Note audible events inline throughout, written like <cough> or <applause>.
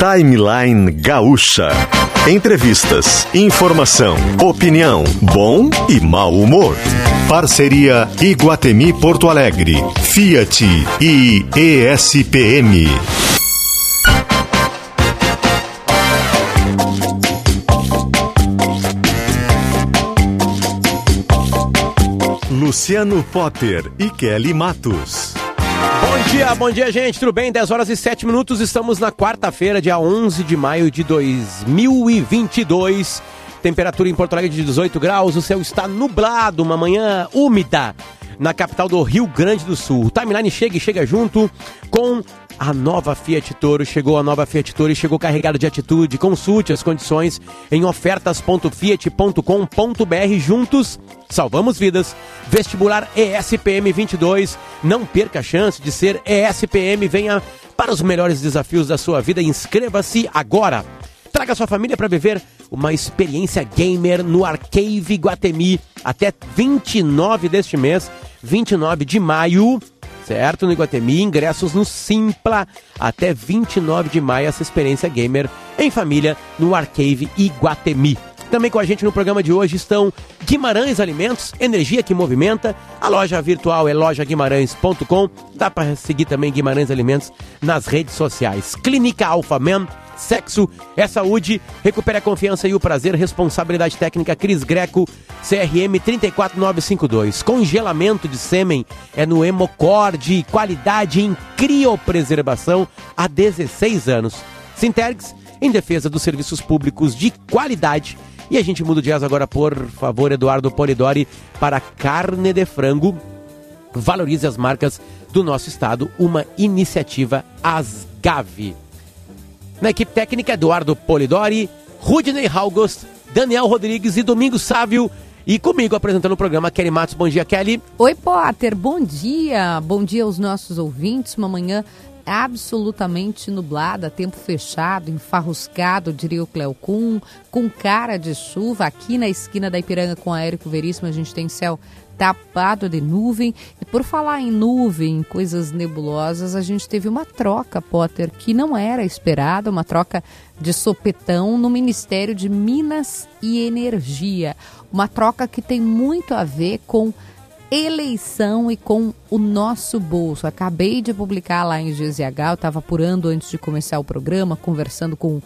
Timeline Gaúcha. Entrevistas, informação, opinião, bom e mau humor. Parceria Iguatemi Porto Alegre, Fiat e ESPM. Luciano Potter e Kelly Matos. Bom dia, bom dia, gente. Tudo bem? 10 horas e 7 minutos. Estamos na quarta-feira, dia 11 de maio de 2022. Temperatura em Porto Alegre de 18 graus. O céu está nublado, uma manhã úmida na capital do Rio Grande do Sul. O timeline chega e chega junto com a nova Fiat Toro. Chegou a nova Fiat Toro chegou carregado de atitude. Consulte as condições em ofertas.fiat.com.br. Juntos, salvamos vidas. Vestibular ESPM 22. Não perca a chance de ser ESPM. Venha para os melhores desafios da sua vida. Inscreva-se agora. Traga sua família para viver uma experiência gamer no Arcade Guatemi até 29 deste mês, 29 de maio, certo? No Iguatemi, ingressos no Simpla até 29 de maio, essa experiência gamer em família no Arcade Iguatemi. Também com a gente no programa de hoje estão Guimarães Alimentos, energia que movimenta. A loja virtual é lojaguimarães.com. Dá para seguir também Guimarães Alimentos nas redes sociais. Clínica Alpha Man, sexo é saúde. Recupere a confiança e o prazer. Responsabilidade técnica Cris Greco, CRM 34952. Congelamento de sêmen é no Hemocord. Qualidade em criopreservação há 16 anos. Sintergs, em defesa dos serviços públicos de qualidade. E a gente muda o jazz agora, por favor, Eduardo Polidori, para carne de frango. Valorize as marcas do nosso estado, uma iniciativa Asgave. Na equipe técnica, Eduardo Polidori, Rudney August, Daniel Rodrigues e Domingos Sávio. E comigo apresentando o programa, Kelly Matos. Bom dia, Kelly. Oi, Potter. Bom dia. Bom dia aos nossos ouvintes. Uma manhã absolutamente nublada, tempo fechado, enfarruscado, diria o Cleocum, com cara de chuva. Aqui na esquina da Ipiranga com a Érico Veríssimo, a gente tem céu tapado de nuvem. E por falar em nuvem, coisas nebulosas, a gente teve uma troca, Potter, que não era esperada, uma troca de sopetão no Ministério de Minas e Energia. Uma troca que tem muito a ver com eleição e com o nosso bolso. Acabei de publicar lá em GZH, eu estava apurando antes de começar o programa, conversando com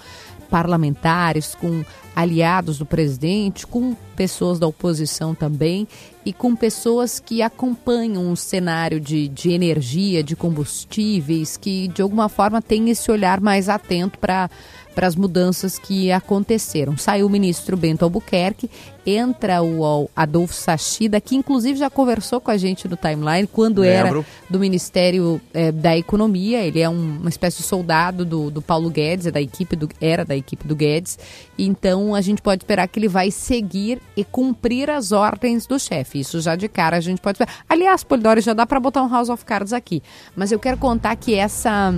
parlamentares, com aliados do presidente, com pessoas da oposição também e com pessoas que acompanham o cenário de, de energia, de combustíveis, que de alguma forma têm esse olhar mais atento para para as mudanças que aconteceram. Saiu o ministro Bento Albuquerque, entra o Adolfo Sachida, que inclusive já conversou com a gente no timeline quando Lembro. era do Ministério é, da Economia. Ele é um, uma espécie de soldado do, do Paulo Guedes, é da equipe do, era da equipe do Guedes. Então a gente pode esperar que ele vai seguir e cumprir as ordens do chefe. Isso já de cara a gente pode esperar. Aliás, Polidori, já dá para botar um House of Cards aqui. Mas eu quero contar que essa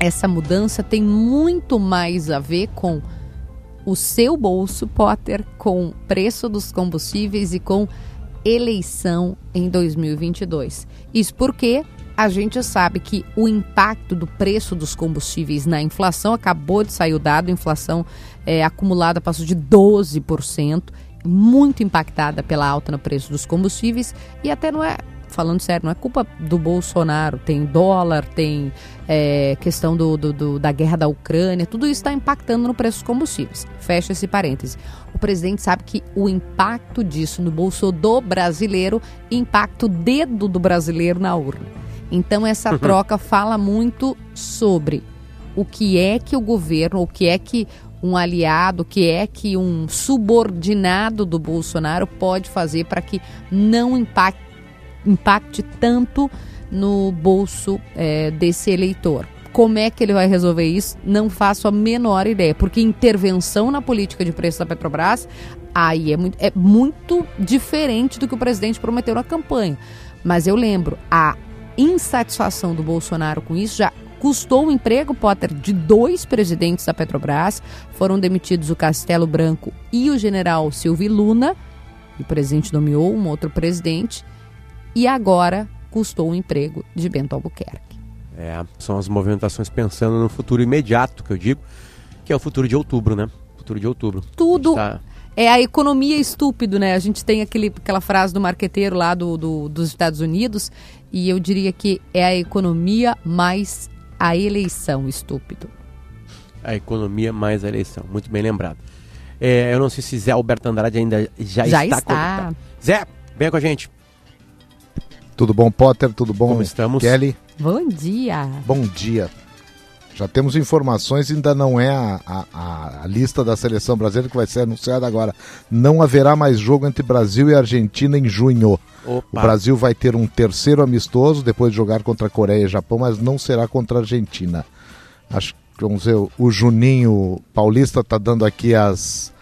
essa mudança tem muito mais a ver com o seu bolso, Potter, com preço dos combustíveis e com eleição em 2022. Isso porque a gente sabe que o impacto do preço dos combustíveis na inflação acabou de sair o dado, inflação é, acumulada passou de 12%, muito impactada pela alta no preço dos combustíveis e até não é falando sério, não é culpa do Bolsonaro. Tem dólar, tem é, questão do, do, do, da guerra da Ucrânia, tudo isso está impactando no preço dos combustíveis. Fecha esse parêntese. O presidente sabe que o impacto disso no bolso do brasileiro impacta o dedo do brasileiro na urna. Então, essa uhum. troca fala muito sobre o que é que o governo, o que é que um aliado, o que é que um subordinado do Bolsonaro pode fazer para que não impacte impacte tanto no bolso é, desse eleitor. Como é que ele vai resolver isso? Não faço a menor ideia, porque intervenção na política de preço da Petrobras aí é muito, é muito diferente do que o presidente prometeu na campanha. Mas eu lembro, a insatisfação do Bolsonaro com isso já custou o emprego, Potter, de dois presidentes da Petrobras. Foram demitidos o Castelo Branco e o general Silvio Luna. O presidente nomeou um outro presidente e agora custou o emprego de Bento Albuquerque. É, são as movimentações pensando no futuro imediato, que eu digo, que é o futuro de outubro, né? Futuro de outubro. Tudo tá... é a economia estúpido, né? A gente tem aquele, aquela frase do marqueteiro lá do, do, dos Estados Unidos, e eu diria que é a economia mais a eleição estúpido. A economia mais a eleição, muito bem lembrado. É, eu não sei se Zé Alberto Andrade ainda já, já está. está. Zé, venha com a gente. Tudo bom, Potter? Tudo bom? Como estamos? Kelly? Bom dia. Bom dia. Já temos informações, ainda não é a, a, a, lista da seleção brasileira que vai ser anunciada agora. Não haverá mais jogo entre Brasil e Argentina em junho. Opa. O Brasil vai ter um terceiro amistoso depois de jogar contra a Coreia e Japão, mas não será contra a Argentina. Acho que vamos ver, o Juninho Paulista está dando aqui as,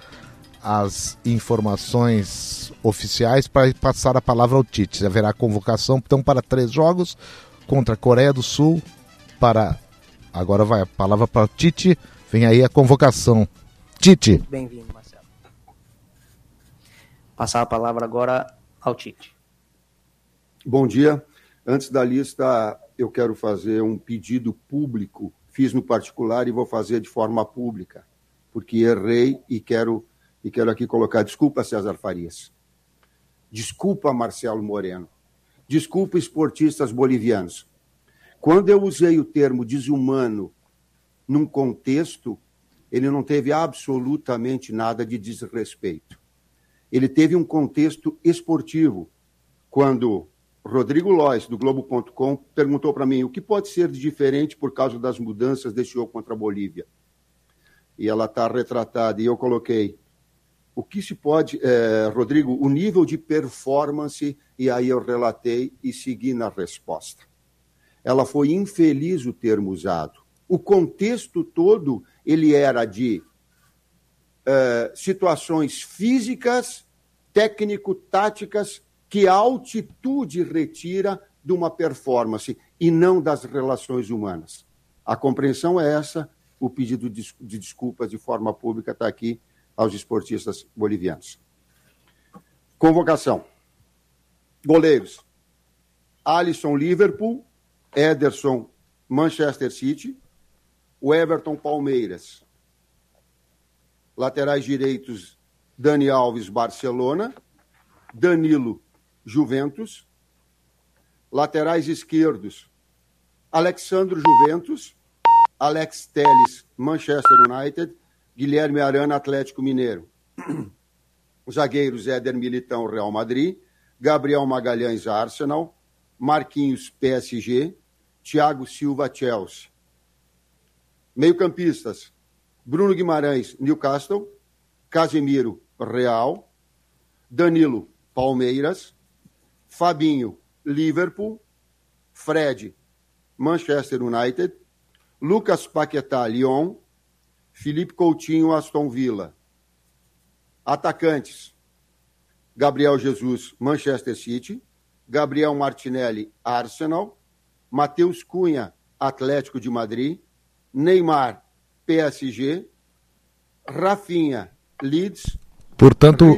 as informações oficiais para passar a palavra ao Tite. Haverá convocação então para três jogos contra a Coreia do Sul para Agora vai a palavra para o Tite. Vem aí a convocação. Tite. Bem-vindo, Marcelo. Passar a palavra agora ao Tite. Bom dia. Antes da lista, eu quero fazer um pedido público. Fiz no particular e vou fazer de forma pública, porque errei e quero e quero aqui colocar desculpa César Farias. Desculpa Marcelo Moreno. Desculpa esportistas bolivianos. Quando eu usei o termo desumano num contexto, ele não teve absolutamente nada de desrespeito. Ele teve um contexto esportivo. Quando Rodrigo Lois, do Globo.com, perguntou para mim o que pode ser de diferente por causa das mudanças desse jogo contra a Bolívia. E ela está retratada, e eu coloquei o que se pode, é, Rodrigo, o nível de performance, e aí eu relatei e segui na resposta ela foi infeliz o termo usado. O contexto todo ele era de uh, situações físicas, técnico-táticas que a altitude retira de uma performance e não das relações humanas. A compreensão é essa, o pedido de desculpas de forma pública está aqui aos esportistas bolivianos. Convocação. Goleiros. Alisson Liverpool, Ederson, Manchester City, o Everton Palmeiras. Laterais direitos, Dani Alves, Barcelona, Danilo, Juventus. Laterais esquerdos, Alexandro Juventus, Alex Teles, Manchester United, Guilherme Arana, Atlético Mineiro. <clears throat> Os zagueiros Éder Militão, Real Madrid, Gabriel Magalhães, Arsenal, Marquinhos, PSG, Thiago Silva, Chelsea. Meio-campistas: Bruno Guimarães, Newcastle, Casemiro, Real, Danilo, Palmeiras, Fabinho, Liverpool, Fred, Manchester United, Lucas Paquetá, Lyon, Felipe Coutinho, Aston Villa. Atacantes: Gabriel Jesus, Manchester City, Gabriel Martinelli, Arsenal, Matheus Cunha, Atlético de Madrid, Neymar, PSG, Rafinha, Leeds, Portanto,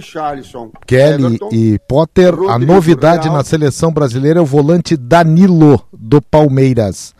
Kelly Everton, e Potter, Rodrigo a novidade Real. na seleção brasileira é o volante Danilo do Palmeiras.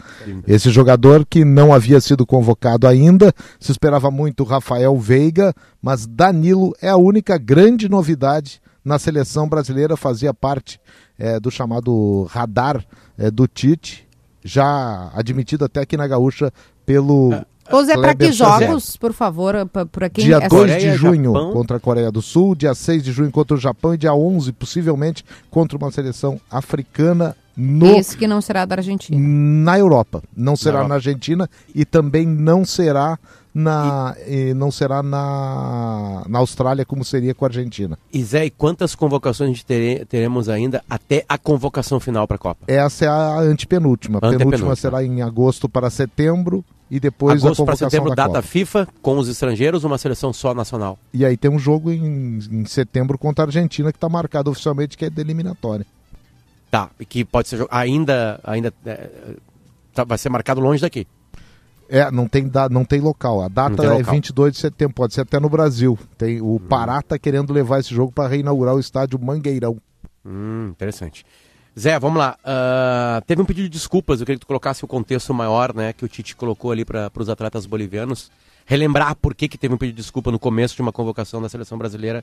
Esse jogador que não havia sido convocado ainda, se esperava muito Rafael Veiga, mas Danilo é a única grande novidade na seleção brasileira, fazia parte é, do chamado radar é, do Tite, já admitido até aqui na Gaúcha pelo. É. Ô Zé, para que jogos, por favor, para quem... Dia 2 de junho Japão. contra a Coreia do Sul, dia 6 de junho contra o Japão e dia 11, possivelmente, contra uma seleção africana no... Esse que não será da Argentina. Na Europa. Não será na, na Argentina e também não será na, e... não será na, na Austrália como seria com a Argentina. E Zé, e quantas convocações a gente tere, teremos ainda até a convocação final para a Copa? Essa é a antepenúltima. A penúltima será em agosto para setembro e depois agosto a convocação para setembro, da data Copa. FIFA com os estrangeiros, uma seleção só nacional. E aí tem um jogo em, em setembro contra a Argentina que está marcado oficialmente que é de eliminatória. Tá, que pode ser ainda ainda é, tá, vai ser marcado longe daqui. É, não tem, da, não tem local. A data é 22 de setembro, pode ser até no Brasil. Tem, o hum. Pará está querendo levar esse jogo para reinaugurar o estádio Mangueirão. Hum, interessante. Zé, vamos lá. Uh, teve um pedido de desculpas, eu queria que tu colocasse o contexto maior, né, que o Tite colocou ali para os atletas bolivianos. Relembrar por que, que teve um pedido de desculpa no começo de uma convocação da seleção brasileira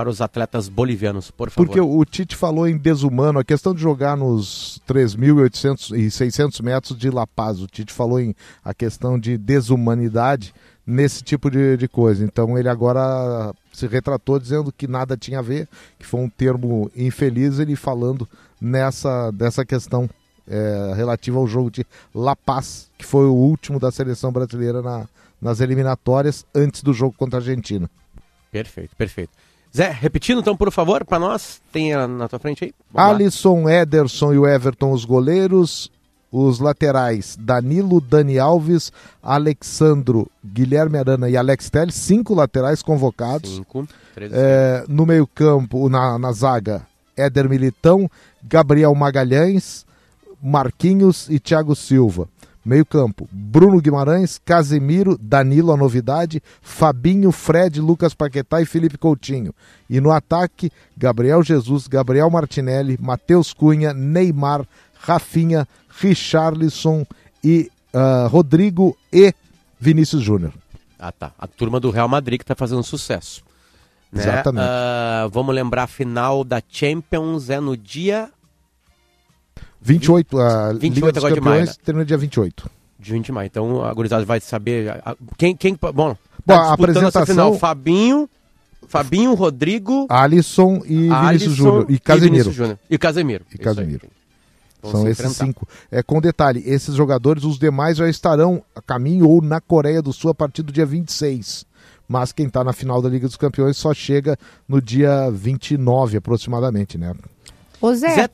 para os atletas bolivianos, por favor. Porque o Tite falou em desumano, a questão de jogar nos 3.800 e 600 metros de La Paz. O Tite falou em a questão de desumanidade nesse tipo de, de coisa. Então ele agora se retratou dizendo que nada tinha a ver, que foi um termo infeliz, ele falando nessa dessa questão é, relativa ao jogo de La Paz, que foi o último da seleção brasileira na, nas eliminatórias antes do jogo contra a Argentina. Perfeito, perfeito. Zé, repetindo então, por favor, para nós, tem na tua frente aí. Vamos Alisson, lá. Ederson e o Everton, os goleiros. Os laterais, Danilo, Dani Alves, Alexandro, Guilherme Arana e Alex Telles, cinco laterais convocados. Cinco. É, no meio campo, na, na zaga, Éder Militão, Gabriel Magalhães, Marquinhos e Thiago Silva. Meio campo, Bruno Guimarães, Casemiro, Danilo, a novidade, Fabinho, Fred, Lucas Paquetá e Felipe Coutinho. E no ataque, Gabriel Jesus, Gabriel Martinelli, Matheus Cunha, Neymar, Rafinha, Richarlison e uh, Rodrigo e Vinícius Júnior. Ah tá, a turma do Real Madrid que está fazendo sucesso. Né? Exatamente. Uh, vamos lembrar, a final da Champions é no dia 28, a 28 Liga dos agora de maio, Campeões né? termina dia 28. de 20 de maio. Então a gurizada vai saber a- a- quem quem bom, Bom, tá a apresentação- final, Fabinho, Fabinho, Rodrigo, Alisson e Vinícius Alisson Júnior. E Casemiro. E Casemiro. E. Casemiro. Vão São se esses enfrentar. cinco. É, com detalhe, esses jogadores, os demais já estarão a caminho ou na Coreia do Sul a partir do dia 26. Mas quem está na final da Liga dos Campeões só chega no dia 29 aproximadamente, né? Ô Zé, Zé-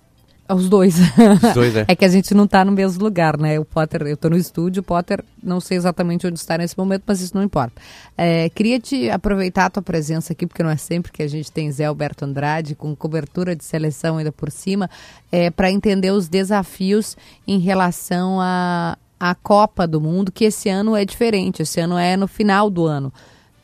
os dois. Os dois, é. <laughs> É que a gente não tá no mesmo lugar, né? O Potter, eu tô no estúdio, o Potter não sei exatamente onde está nesse momento, mas isso não importa. É, queria te aproveitar a tua presença aqui, porque não é sempre que a gente tem Zé Alberto Andrade, com cobertura de seleção ainda por cima, é, para entender os desafios em relação à à Copa do Mundo, que esse ano é diferente, esse ano é no final do ano.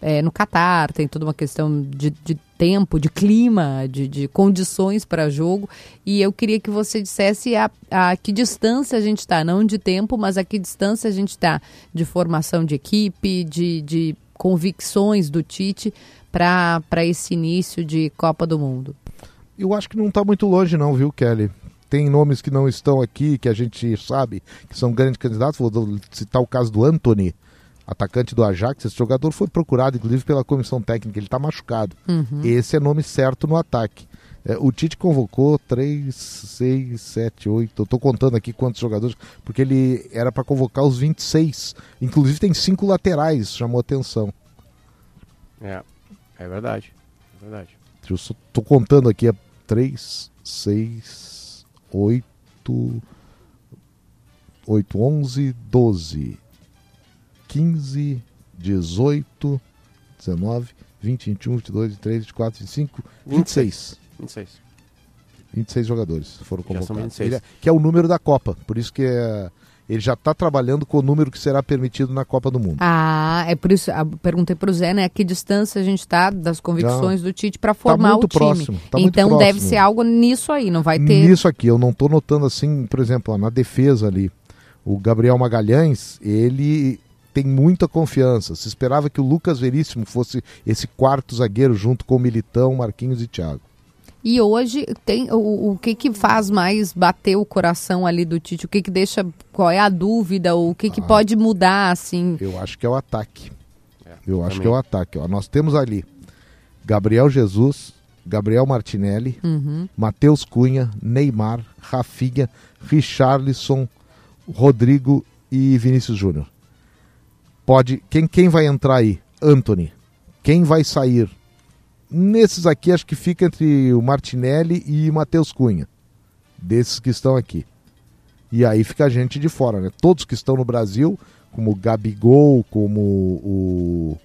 É, no Catar, tem toda uma questão de, de tempo, de clima, de, de condições para jogo. E eu queria que você dissesse a, a que distância a gente está, não de tempo, mas a que distância a gente está de formação de equipe, de, de convicções do Tite para esse início de Copa do Mundo. Eu acho que não está muito longe, não, viu, Kelly? Tem nomes que não estão aqui, que a gente sabe que são grandes candidatos. Vou citar o caso do Anthony, atacante do Ajax. Esse jogador foi procurado, inclusive, pela comissão técnica. Ele está machucado. Esse é nome certo no ataque. É, o Tite convocou 3, 6, 7, 8. Eu estou contando aqui quantos jogadores, porque ele era para convocar os 26. Inclusive, tem cinco laterais, chamou atenção. É, é verdade. É verdade. Eu estou contando aqui: é 3, 6, 8, 8, 11, 12, 15, 18, 19, 20, 21, 22, 23, 24, 25, 26. 26. 26 jogadores foram Já são convocados. 26. Ele é- que é o número da Copa. Por isso que é- ele já está trabalhando com o número que será permitido na Copa do Mundo. Ah, é por isso, perguntei para o Zé, né, a que distância a gente está das convicções do Tite para formar muito o time. próximo, tá muito então deve próximo. ser algo nisso aí, não vai ter... Nisso aqui, eu não estou notando assim, por exemplo, ó, na defesa ali, o Gabriel Magalhães, ele tem muita confiança. Se esperava que o Lucas Veríssimo fosse esse quarto zagueiro junto com o Militão, Marquinhos e Thiago. E hoje tem o, o que que faz mais bater o coração ali do Tite? O que que deixa, qual é a dúvida? O que que Ah. pode mudar assim? Eu acho que é o ataque. É, Eu acho também. que é o ataque. Ó. Nós temos ali Gabriel Jesus, Gabriel Martinelli, Uhum. Matheus Cunha, Neymar, Rafinha, Richarlison, Rodrigo e Vinícius Júnior. Pode. Quem, quem vai entrar aí? Anthony. Quem vai sair? Nesses aqui, acho que fica entre o Martinelli e Matheus Cunha. Desses que estão aqui. E aí fica a gente de fora, né? Todos que estão no Brasil, como o Gabigol, como o.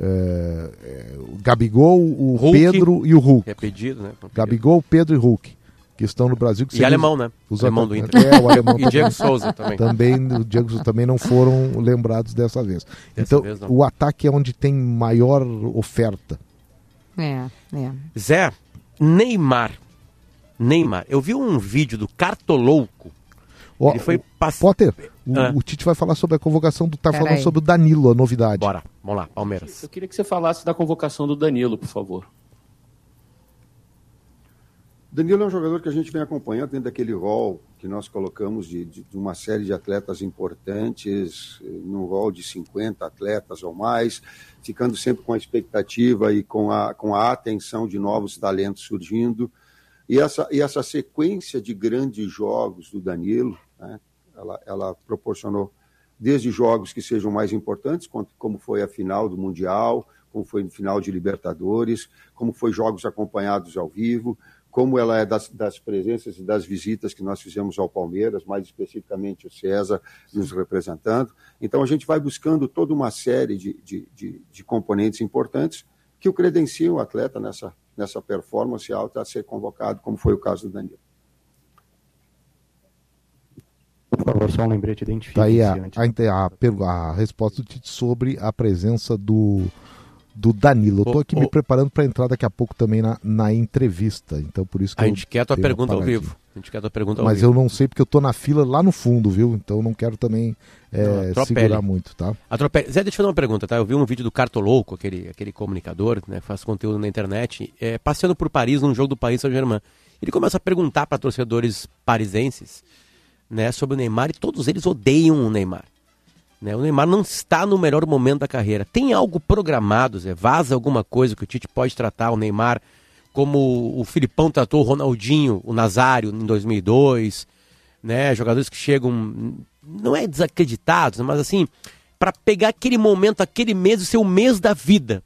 é, é, o Gabigol, o Hulk. Pedro e o Hulk. É pedido, né? Gabigol, Pedro e Hulk, que estão no Brasil. Que E alemão, né? Os alemão do. Inter. É, o alemão <laughs> E também. Diego Souza também. Também, o Diego Souza também não foram lembrados dessa vez. então, vez o ataque é onde tem maior oferta. É, é. Zé, Neymar. Neymar. Eu vi um vídeo do Cartolouco. Ó, Ele foi o- pass- Potter, o, Ah. o Tite vai falar sobre a convocação do. Tá Pera falando aí. sobre o Danilo, a novidade. Bora, vamos lá, Palmeiras. Eu queria que você falasse da convocação do Danilo, por favor. Danilo é um jogador que a gente vem acompanhando dentro daquele rol que nós colocamos de, de- de uma série de atletas importantes, eh, num rol de 50 atletas ou mais, ficando sempre com a expectativa e com a, com a atenção de novos talentos surgindo. E essa, e essa sequência de grandes jogos do Danilo, né, ela, ela proporcionou desde jogos que sejam mais importantes, como- foi a final do Mundial, como foi no final de Libertadores, como foi jogos acompanhados ao vivo, como ela é das, das presenças e das visitas que nós fizemos ao Palmeiras, mais especificamente o César nos representando. Então a gente vai buscando toda uma série de, de, de, de componentes importantes que o credenciam o atleta nessa, nessa performance alta a ser convocado, como foi o caso do Danilo. Por favor, só um lembrete, identifique Tá aí a, a, a a resposta do Tite sobre a presença do, do Danilo. Eu tô aqui ô. me preparando para entrar daqui a pouco também na, na entrevista. Então por isso que A eu gente quer a tua pergunta ao vivo. A gente quer a tua pergunta ao Mas vivo. eu não sei porque eu tô na fila lá no fundo, viu? Então eu não quero também é, Não, segurar muito, tá? Atropele. Zé, deixa eu fazer uma pergunta, tá? Eu vi um vídeo do Cartolouco, aquele, aquele comunicador, né, que faz conteúdo na internet, é, passeando por Paris num jogo do Paris Saint-Germain. Ele começa a perguntar para torcedores parisenses, né, sobre o Neymar e todos eles odeiam o Neymar. Né? O Neymar não está no melhor momento da carreira. Tem algo programado, Zé? Vaza alguma coisa que o Tite pode tratar o Neymar como o Filipão tratou o Ronaldinho, o Nazário em 2002, né? Jogadores que chegam, não é desacreditados, mas assim, para pegar aquele momento, aquele mês ser o mês da vida.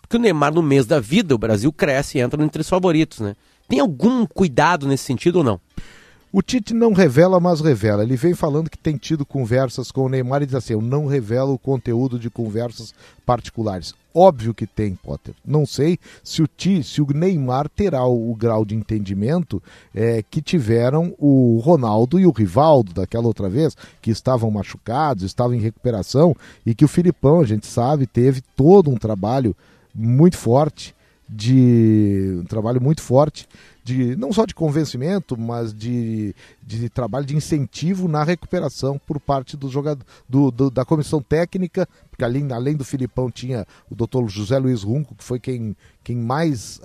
Porque o Neymar, no mês da vida, o Brasil cresce e entra entre os favoritos, né? Tem algum cuidado nesse sentido ou não? O Tite não revela, mas revela. Ele vem falando que tem tido conversas com o Neymar e diz assim: eu não revelo o conteúdo de conversas particulares. Óbvio que tem, Potter. Não sei se o, Ti, se o Neymar terá o, o grau de entendimento eh, que tiveram o Ronaldo e o Rivaldo daquela outra vez, que estavam machucados, estavam em recuperação, e que o Filipão, a gente sabe, teve todo um trabalho muito forte de um trabalho muito forte de não só de convencimento, mas de, de trabalho de incentivo na recuperação por parte do jogador, do, do- da comissão técnica, porque além, além do Filipão tinha o doutor José Luiz Runco, que foi quem, quem mais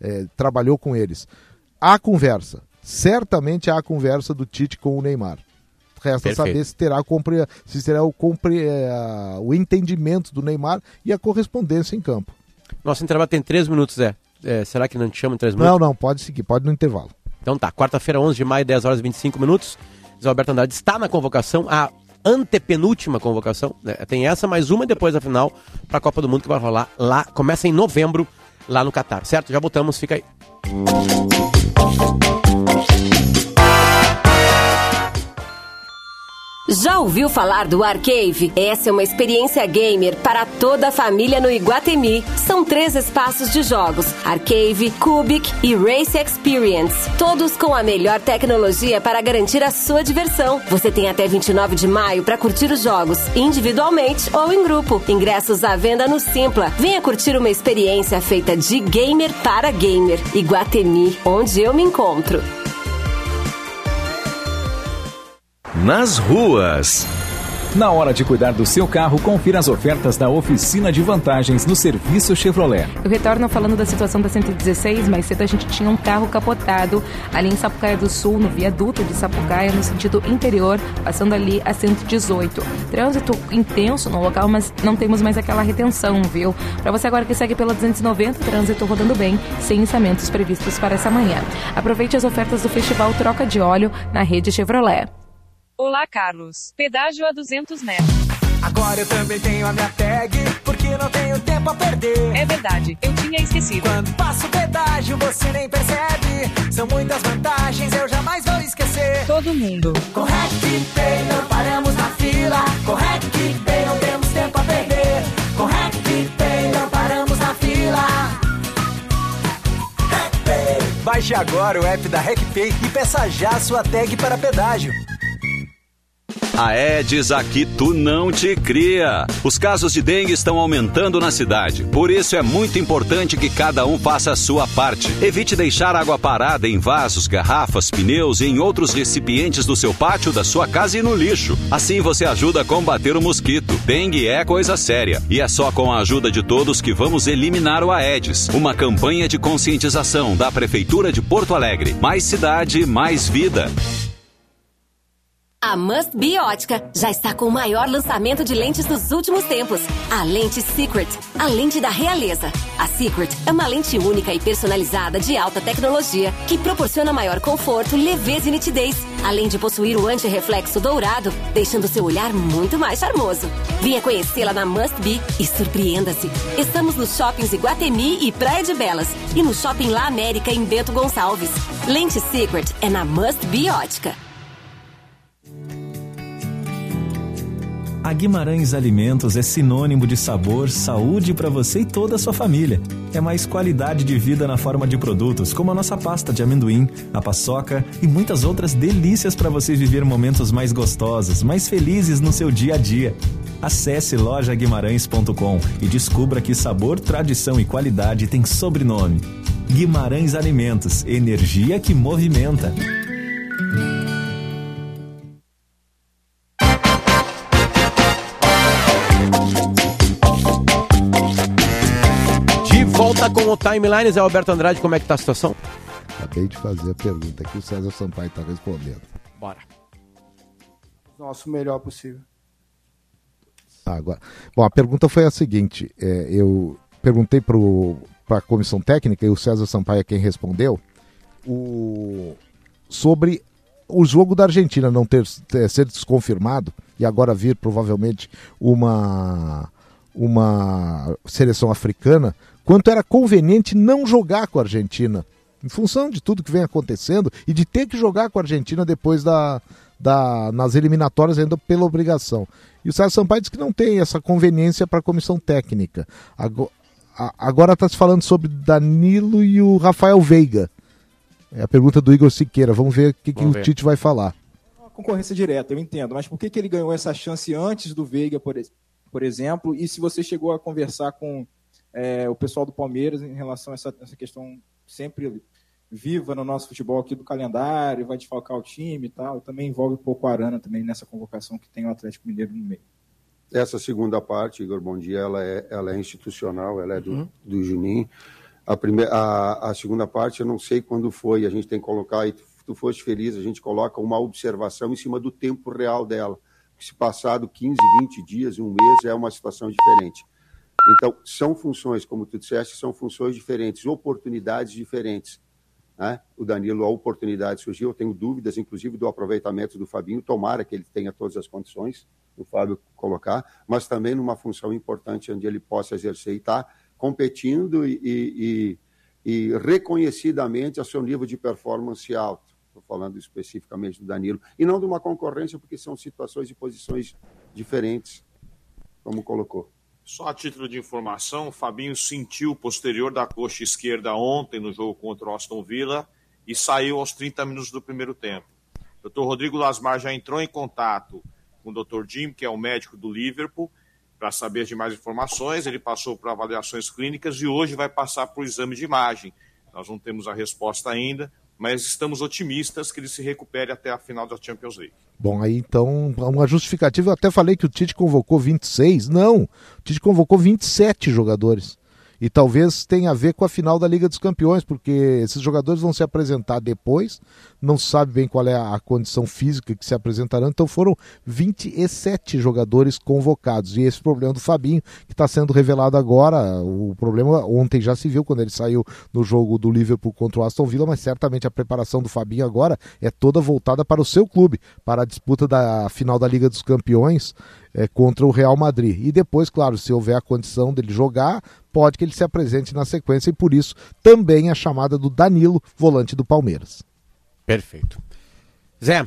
eh, trabalhou com eles. Há conversa, certamente há conversa do Tite com o Neymar. Resta Perfeito. saber se terá, compre, se terá o, compre, eh, o entendimento do Neymar e a correspondência em campo. Nosso intervalo tem três minutos, Zé. É, será que não te chama em três minutos? Não, não, pode seguir, pode no intervalo. Então tá, quarta-feira, 11 de maio, 10 horas e 25 minutos. Zé Alberto Andrade está na convocação, a antepenúltima convocação. né? Tem essa, mais uma e depois a final para a Copa do Mundo que vai rolar lá. Começa em novembro, lá no Catar, certo? Já voltamos, fica aí. Já ouviu falar do Arcave? Essa é uma experiência gamer para toda a família no Iguatemi. São três espaços de jogos: Arcave, Cubic e Race Experience. Todos com a melhor tecnologia para garantir a sua diversão. Você tem até 29 de maio para curtir os jogos, individualmente ou em grupo. Ingressos à venda no Simpla. Venha curtir uma experiência feita de gamer para gamer. Iguatemi, onde eu me encontro. Nas ruas. Na hora de cuidar do seu carro, confira as ofertas da oficina de vantagens no serviço Chevrolet. Eu retorno falando da situação da 116, mais cedo a gente tinha um carro capotado ali em Sapucaia do Sul, no viaduto de Sapucaia, no sentido interior, passando ali a 118. Trânsito intenso no local, mas não temos mais aquela retenção, viu? Para você agora que segue pela 290, trânsito rodando bem, sem içamentos previstos para essa manhã. Aproveite as ofertas do festival Troca de Óleo na rede Chevrolet. Olá, Carlos. Pedágio a 200 metros. Agora eu também tenho a minha tag, porque não tenho tempo a perder. É verdade, eu tinha esquecido. Quando passo o pedágio, você nem percebe. São muitas vantagens, eu jamais vou esquecer. Todo mundo. Com RecPay não paramos na fila. Com RecPay não temos tempo a perder. Com RecPay não paramos na fila. Baixe agora o app da RecPay e peça já sua tag para pedágio. A Aedes aqui tu não te cria. Os casos de dengue estão aumentando na cidade. Por isso é muito importante que cada um faça a sua parte. Evite deixar água parada em vasos, garrafas, pneus e em outros recipientes do seu pátio, da sua casa e no lixo. Assim você ajuda a combater o mosquito. Dengue é coisa séria. E é só com a ajuda de todos que vamos eliminar o Aedes. Uma campanha de conscientização da Prefeitura de Porto Alegre. Mais cidade, mais vida. A Must Be Ótica já está com o maior lançamento de lentes dos últimos tempos. A lente Secret, a lente da realeza. A Secret é uma lente única e personalizada de alta tecnologia que proporciona maior conforto, leveza e nitidez, além de possuir o anti-reflexo dourado, deixando seu olhar muito mais charmoso. Venha conhecê-la na Must Be e surpreenda-se. Estamos nos shoppings Iguatemi e Praia de Belas e no Shopping La América em Bento Gonçalves. Lente Secret é na Must Be A Guimarães Alimentos é sinônimo de sabor, saúde para você e toda a sua família. É mais qualidade de vida na forma de produtos, como a nossa pasta de amendoim, a paçoca e muitas outras delícias para você viver momentos mais gostosos, mais felizes no seu dia a dia. Acesse lojaguimarães.com e descubra que sabor, tradição e qualidade tem sobrenome. Guimarães Alimentos, energia que movimenta. Timelines, é Alberto Andrade, como é que tá a situação? Acabei de fazer a pergunta que o César Sampaio está respondendo. Bora. Nosso melhor possível. Ah, agora. Bom, a pergunta foi a seguinte: é, eu perguntei para a comissão técnica, e o César Sampaio é quem respondeu, o, sobre o jogo da Argentina não ter, ter ser desconfirmado e agora vir provavelmente uma uma seleção africana, quanto era conveniente não jogar com a Argentina, em função de tudo que vem acontecendo e de ter que jogar com a Argentina depois da, da nas eliminatórias ainda pela obrigação. E o César Sampaio diz que não tem essa conveniência para a comissão técnica. Agora, está se falando sobre Danilo e o Rafael Veiga. É a pergunta do Igor Siqueira. Vamos ver o que, que o ver. Tite vai falar. Uma concorrência direta, eu entendo. Mas por que, que ele ganhou essa chance antes do Veiga, por, por exemplo? E se você chegou a conversar com é, o pessoal do Palmeiras em relação a essa, essa questão sempre viva no nosso futebol aqui do calendário, vai desfalcar o time e tal. Também envolve um pouco a Arana também nessa convocação que tem o Atlético Mineiro no meio. Essa segunda parte, Igor, bom dia, ela é, ela é institucional, ela é do, Uhum. do Juninho. A, primeira, a, a segunda parte, eu não sei quando foi, a gente tem que colocar, e tu, tu foste feliz, a gente coloca uma observação em cima do tempo real dela. Se passado 15, 20 dias, um mês, é uma situação diferente. Então, são funções, como tu disseste, são funções diferentes, oportunidades diferentes. Né? O Danilo, a oportunidade surgiu, eu tenho dúvidas, inclusive, do aproveitamento do Fabinho, tomara que ele tenha todas as condições, o Fábio colocar, mas também numa função importante onde ele possa exercer e estar competindo e, e, e, e reconhecidamente a seu nível de performance alto. Estou falando especificamente do Danilo, e não de uma concorrência, porque são situações e posições diferentes, como colocou. Só a título de informação, o Fabinho sentiu o posterior da coxa esquerda ontem no jogo contra o Aston Villa e saiu aos 30 minutos do primeiro tempo. O Dr. Rodrigo Lasmar já entrou em contato com o Dr. Jim, que é o médico do Liverpool, para saber de mais informações. Ele passou por avaliações clínicas e hoje vai passar por exame de imagem. Nós não temos a resposta ainda, mas estamos otimistas que ele se recupere até a final da Champions League. Bom, aí então, uma justificativa. Eu até falei que o Tite convocou 26. Não, o Tite convocou 27 jogadores. E talvez tenha a ver com a final da Liga dos Campeões, porque esses jogadores vão se apresentar depois, não sabe bem qual é a condição física que se apresentarão, então foram 27 jogadores convocados. E esse problema do Fabinho, que está sendo revelado agora, o problema ontem já se viu quando ele saiu no jogo do Liverpool contra o Aston Villa, mas certamente a preparação do Fabinho agora é toda voltada para o seu clube, para a disputa da final da Liga dos Campeões é, contra o Real Madrid. E depois, claro, se houver a condição dele jogar, pode que ele se apresente na sequência e por isso também a chamada do Danilo, volante do Palmeiras. Perfeito. Zé,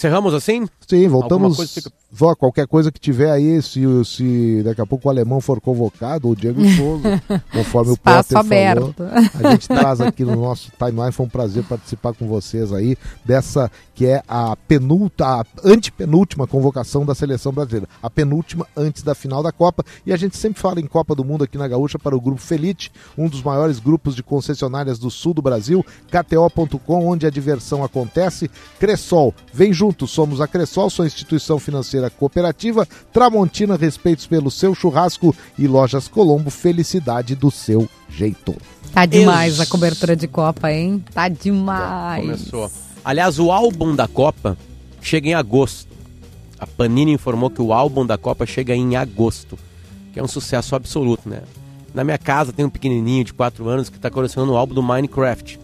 Encerramos assim? Sim, voltamos. coisa fica- qualquer coisa que tiver aí, se, se daqui a pouco o alemão for convocado, ou o Diego Souza, <laughs> conforme o Potter aberto. falou, a gente traz aqui no nosso timeline. Foi um prazer participar com vocês aí dessa que é a penúltima, a antepenúltima convocação da seleção brasileira. A penúltima antes da final da Copa. E a gente sempre fala em Copa do Mundo aqui na Gaúcha para o Grupo Felite, um dos maiores grupos de concessionárias do sul do Brasil, KTO.com, onde a diversão acontece. Cressol, vem junto, somos a Cressol, sua instituição financeira cooperativa. Tramontina, respeitos pelo seu churrasco e Lojas Colombo, felicidade do seu jeito. Tá demais a cobertura de Copa, hein? Tá demais. Começou. Aliás, o álbum da Copa chega em agosto. A Panini informou que o álbum da Copa chega em agosto, que é um sucesso absoluto, né? Na minha casa tem um pequenininho de 4 anos que está colecionando o álbum do Minecraft.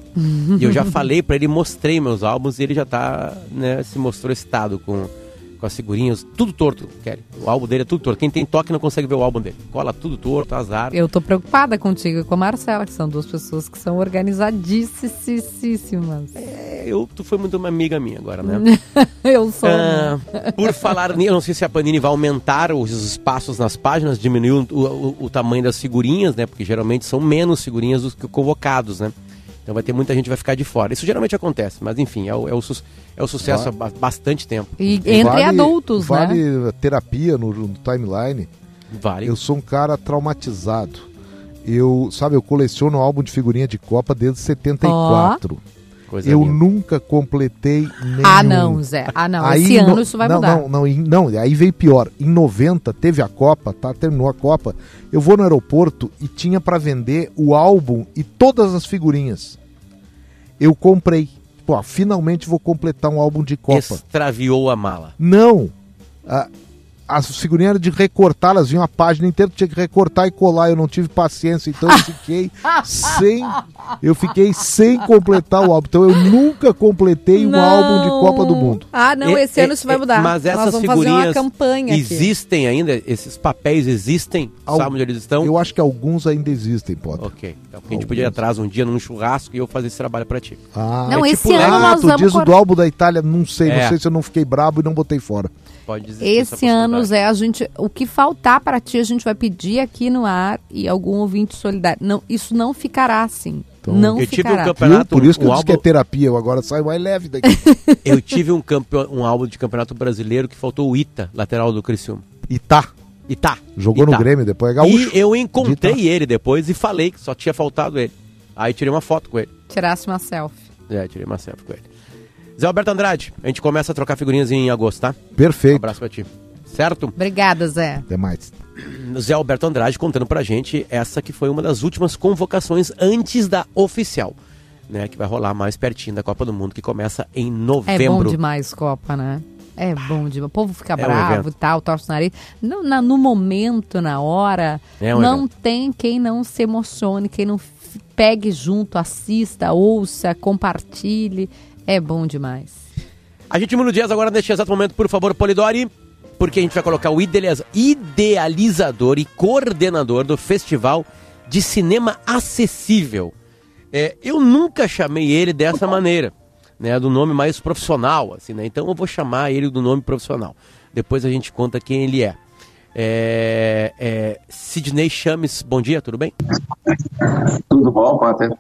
E eu já <laughs> falei pra ele, mostrei meus álbuns e ele já tá, né, se mostrou excitado com, com as figurinhas, tudo torto, Kelly. O álbum dele é tudo torto. Quem tem toque não consegue ver o álbum dele. Cola tudo torto, azar. Eu tô preocupada contigo e com a Marcela, que são duas pessoas que são organizadíssimas. É, eu, tu foi muito uma amiga minha agora, né? <laughs> eu sou. Ah, por falar nisso, eu não sei se a Panini vai aumentar os espaços nas páginas, diminuir o, o- o tamanho das figurinhas, né? Porque geralmente são menos figurinhas do que convocados, né? Então vai ter muita gente que vai ficar de fora. Isso geralmente acontece, mas enfim, é o, é o, su- é o sucesso há ba- bastante tempo. E entre adultos, né? Vale terapia no, no timeline. Vale. Eu sou um cara traumatizado. Eu, sabe, eu coleciono álbum de figurinha de Copa desde 74. Coisa eu linda. nunca completei nenhum. Ah, não, Zé. Ah, não. Esse no- ano isso vai não, mudar. Não, não, em- não, aí veio pior. Em 90 teve a Copa, tá? Terminou a Copa. Eu vou no aeroporto e tinha pra vender o álbum e todas as figurinhas. Eu comprei. Pô, finalmente vou completar um álbum de Copa. Extraviou a mala. Não. Ah, as figurinhas eram de recortar, elas vinham a página inteira, tinha que recortar e colar. Eu não tive paciência, então eu fiquei sem. Eu fiquei sem completar o álbum. Então eu nunca completei um Não. álbum de Copa do Mundo. Ah, não, E- esse ano e- isso vai e- mudar. Mas essas Nós vamos fazer figurinhas uma campanha aqui. existem ainda? Esses papéis existem? Al- Sabe onde eles estão? Eu acho que alguns ainda existem, Potter. Ok. Então a gente podia ir atrás um dia num churrasco e eu fazer esse trabalho pra ti. Ah, Não, é esse tipo, ano ah, nós tu vamos diz o cor- do álbum da Itália, não sei, É. não sei se eu não fiquei brabo e não botei fora. Pode dizer Esse ano, Zé, a gente, o que faltar para ti, a gente vai pedir aqui no ar e algum ouvinte solidário. Não, isso não ficará assim. não eu tive um ficará. campeonato- Viu? Por isso que um eu disse que é álbum- terapia, eu agora saio mais leve daqui. <laughs> Eu tive um, campeão, um álbum de campeonato brasileiro que faltou o Ita, lateral do Criciúma. Itá. Itá. Jogou Itá. no Grêmio, depois é gaúcho. E eu encontrei ele depois e falei que só tinha faltado ele. Aí tirei uma foto com ele. Tirasse uma selfie. É, tirei uma selfie com ele. Zé Alberto Andrade, a gente começa a trocar figurinhas em agosto, tá? Perfeito. Um abraço pra ti. Certo? Obrigada, Zé. Até mais. Zé Alberto Andrade contando pra gente essa que foi uma das últimas convocações antes da oficial, né? Que vai rolar mais pertinho da Copa do Mundo, que começa em É bom novembro. demais Copa, né? É bom demais. O povo fica É um bravo evento. e tal, torce o nariz. No, na- no momento, na hora, É um não evento. tem quem não se emocione, quem não f- pegue junto, assista, ouça, compartilhe. É bom demais. A gente muda o dias agora neste exato momento, por favor, Polidori, porque a gente vai colocar o idealiza- idealizador e coordenador do Festival de Cinema Acessível. É, eu nunca chamei ele dessa maneira, né, do nome mais profissional, assim, né? Então eu vou chamar ele do nome profissional. Depois a gente conta quem ele é. É, é Sidney Chames, bom dia, tudo bem? Tudo bom, Potter?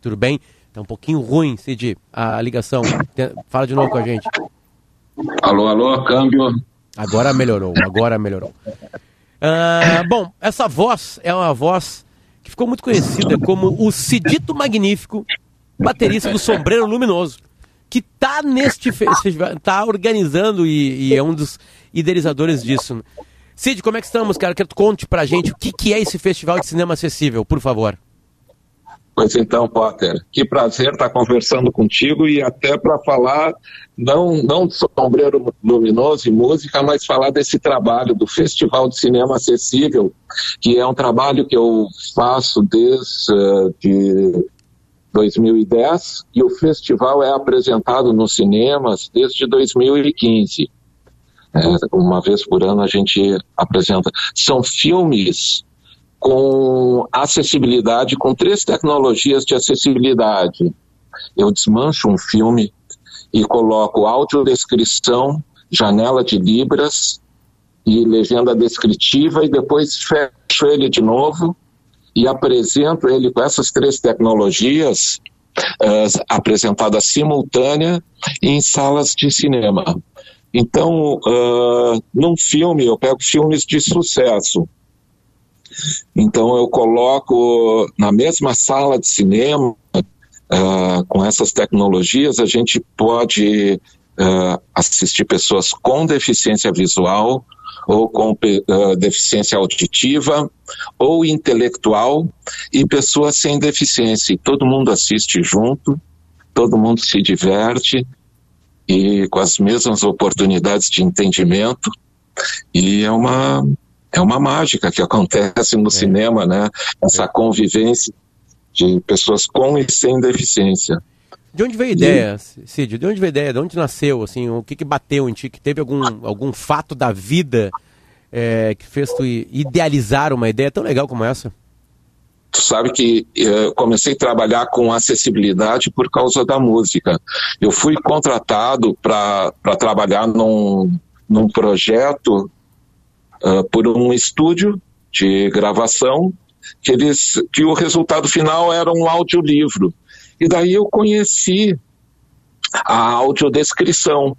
Tudo bem? Tá um pouquinho ruim, Sid, a ligação. Fala de novo com a gente. Alô, alô, câmbio. Agora melhorou, agora melhorou. Ah, bom, essa voz é uma voz que ficou muito conhecida como o Cidito Magnífico, baterista do Sombreiro Luminoso, que tá neste fe- festival, tá organizando e, e é um dos idealizadores disso. Cid, como é que estamos, cara? Quero que tu conte pra gente o que, que é esse festival de cinema acessível, por favor. Pois então, Potter, que prazer estar conversando contigo e até para falar, não, não de sombreiro luminoso e música, mas falar desse trabalho do Festival de Cinema Acessível, que é um trabalho que eu faço desde eh, de 2010 e o festival é apresentado nos cinemas desde 2015. É, uma vez por ano a gente apresenta. São filmes com acessibilidade, com três tecnologias de acessibilidade. Eu desmancho um filme e coloco audiodescrição, janela de libras e legenda descritiva e depois fecho ele de novo e apresento ele com essas três tecnologias uh, apresentadas simultânea em salas de cinema. Então, uh, num filme, eu pego filmes de sucesso. Então, eu coloco na mesma sala de cinema, uh, com essas tecnologias, a gente pode uh, assistir pessoas com deficiência visual, ou com uh, deficiência auditiva, ou intelectual, e pessoas sem deficiência. E todo mundo assiste junto, todo mundo se diverte, e com as mesmas oportunidades de entendimento. E é uma, é uma mágica que acontece no é. cinema, né? Essa convivência de pessoas com e sem deficiência. De onde veio a ideia, Cid? De onde veio a ideia? De onde nasceu? Assim, o que, que bateu em ti? Que teve algum, algum fato da vida é, que fez tu idealizar uma ideia tão legal como essa? Tu sabe que eu eh, comecei a trabalhar com acessibilidade por causa da música. Eu fui contratado para trabalhar num, num projeto uh, por um estúdio de gravação que eles que o resultado final era um audiolivro. E daí eu conheci a audiodescrição.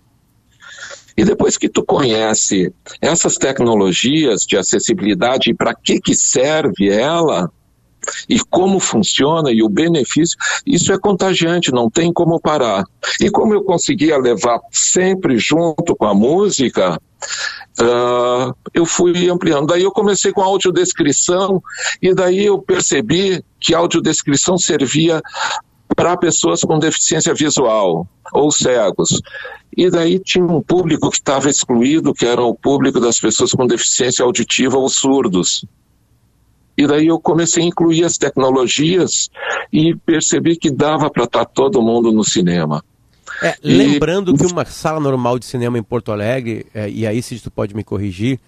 E depois que tu conhece essas tecnologias de acessibilidade e para que que serve ela, e como funciona e o benefício, isso é contagiante, não tem como parar. E como eu conseguia levar sempre junto com a música, uh, eu fui ampliando. Daí eu comecei com audiodescrição e daí eu percebi que a audiodescrição servia para pessoas com deficiência visual ou cegos. E daí tinha um público que estava excluído, que era o público das pessoas com deficiência auditiva ou surdos. E daí eu comecei a incluir as tecnologias e percebi que dava para estar tá todo mundo no cinema. É, e... Lembrando que uma sala normal de cinema em Porto Alegre, é, e aí se tu pode me corrigir,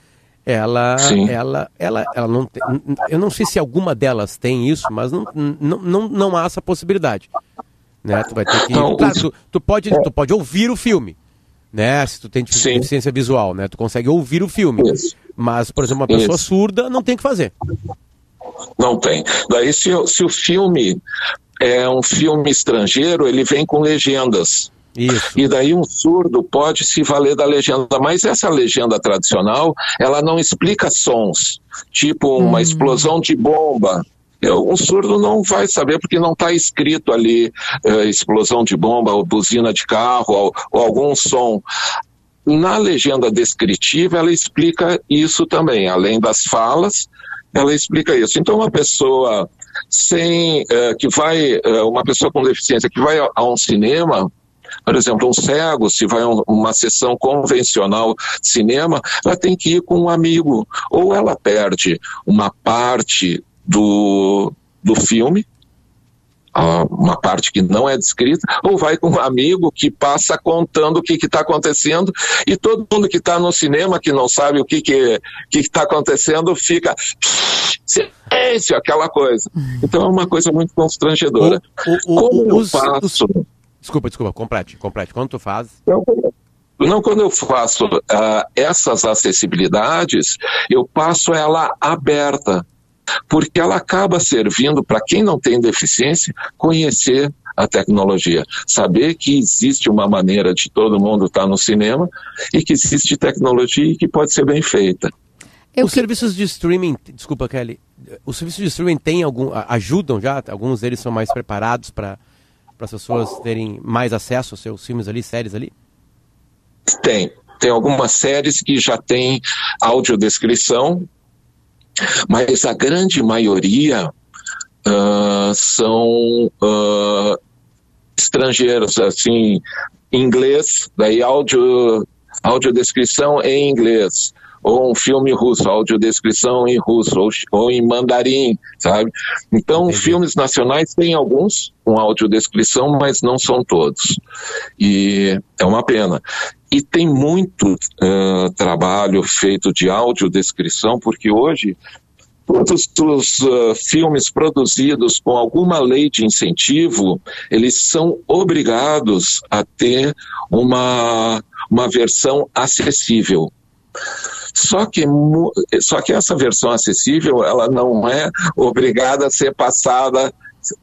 ela, ela, ela, ela não tem, eu não sei se alguma delas tem isso, mas não, não, não, não há essa possibilidade. Né? Tu vai ter que, não, claro, tu, tu, pode, tu pode ouvir o filme, né? Se tu tem deficiência visual, né? Tu consegue ouvir o filme. Isso. Mas, por exemplo, uma pessoa isso. surda não tem o que fazer. Não tem. Daí, se, se o filme é um filme estrangeiro, ele vem com legendas. Isso. E daí um surdo pode se valer da legenda, mas essa legenda tradicional, ela não explica sons, tipo uma hum. explosão de bomba. Um surdo não vai saber porque não está escrito ali eh, explosão de bomba ou buzina de carro ou, ou algum som na legenda descritiva ela explica isso também, além das falas, ela explica isso. Então, uma pessoa sem uh, que vai, uh, uma pessoa com deficiência que vai a, a um cinema, por exemplo, um cego, se vai a um, uma sessão convencional de cinema, ela tem que ir com um amigo, ou ela perde uma parte do, do filme, uma parte que não é descrita, ou vai com um amigo que passa contando o que está acontecendo, e todo mundo que está no cinema, que não sabe o que está que, que tá acontecendo, fica silêncio, aquela coisa. Então é uma coisa muito constrangedora. O, o, Como eu faço... Desculpa, desculpa, complete, complete. Quando tu faz... não, quando eu faço uh, essas acessibilidades, eu passo ela aberta porque ela acaba servindo para quem não tem deficiência conhecer a tecnologia, saber que existe uma maneira de todo mundo estar tá no cinema e que existe tecnologia e que pode ser bem feita. Eu Os que... serviços de streaming, desculpa Kelly, os serviços de streaming têm algum, ajudam já? Alguns deles são mais preparados para as pessoas terem mais acesso aos seus filmes ali, séries ali? Tem. Tem algumas séries que já têm audiodescrição mas a grande maioria uh, são uh, estrangeiros, assim, inglês, daí áudio, audiodescrição em inglês, ou um filme russo, audiodescrição em russo, ou, ou em mandarim, sabe? Então, Entendi. filmes nacionais tem alguns com audiodescrição, mas não são todos. E é uma pena. E tem muito uh, trabalho feito de audiodescrição, porque hoje todos os uh, filmes produzidos com alguma lei de incentivo, eles são obrigados a ter uma, uma versão acessível. Só que, só que essa versão acessível, ela não é obrigada a ser passada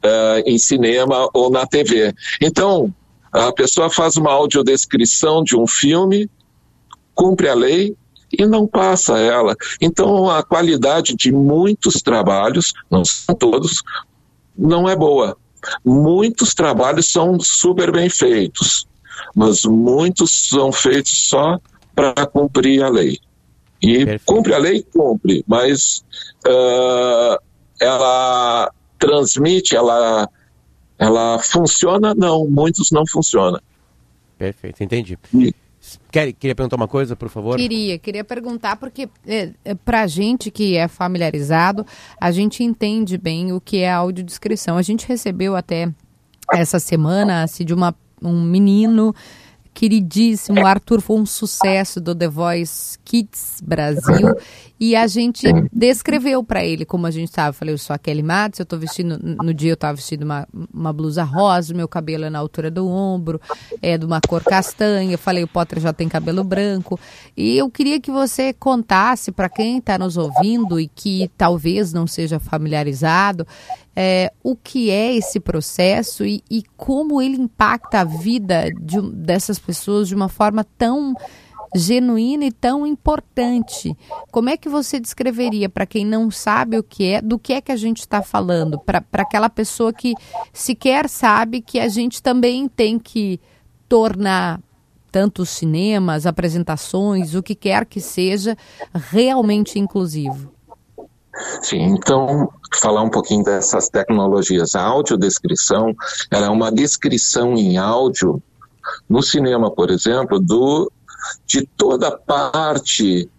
uh, em cinema ou na TV. Então, a pessoa faz uma audiodescrição de um filme, cumpre a lei e não passa ela. Então, a qualidade de muitos trabalhos, não são todos, não é boa. Muitos trabalhos são super bem feitos, mas muitos são feitos só para cumprir a lei. E Perfeito. cumpre a lei, cumpre, mas uh, ela transmite, ela, ela funciona? Não, muitos não funcionam. Perfeito, entendi. E, Quer, queria perguntar uma coisa, por favor? Queria, queria perguntar, porque é, é, para a gente que é familiarizado, a gente entende bem o que é audiodescrição. A gente recebeu até essa semana assim, de uma, um menino queridíssimo. Arthur foi um sucesso do The Voice Kids Brasil. E a gente descreveu para ele como a gente estava. Falei, eu sou a Kelly Matos, eu estou vestindo. No dia eu estava vestindo uma, uma blusa rosa, meu cabelo é na altura do ombro, é de uma cor castanha. Eu falei, o Potter já tem cabelo branco. E eu queria que você contasse para quem está nos ouvindo e que talvez não seja familiarizado é, o que é esse processo e, e, como ele impacta a vida de, dessas pessoas de uma forma tão genuína e tão importante. Como é que você descreveria para quem não sabe o que é, do que é que a gente está falando, para aquela pessoa que sequer sabe que a gente também tem que tornar tanto os cinemas, apresentações, o que quer que seja, realmente inclusivo? Sim, então, falar um pouquinho dessas tecnologias. A audiodescrição, ela é uma descrição em áudio, no cinema, por exemplo, do, de toda parte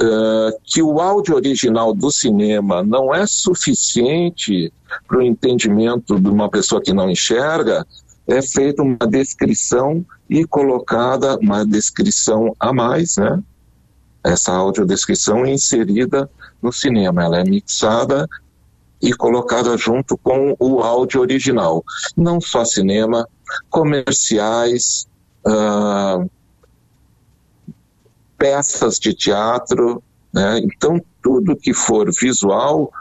uh, que o áudio original do cinema não é suficiente para o entendimento de uma pessoa que não enxerga, é feita uma descrição e colocada uma descrição a mais, né? Essa audiodescrição é inserida no cinema. Ela é mixada e colocada junto com o áudio original. Não só cinema, comerciais, uh, peças de teatro. Né? Então, tudo que for visual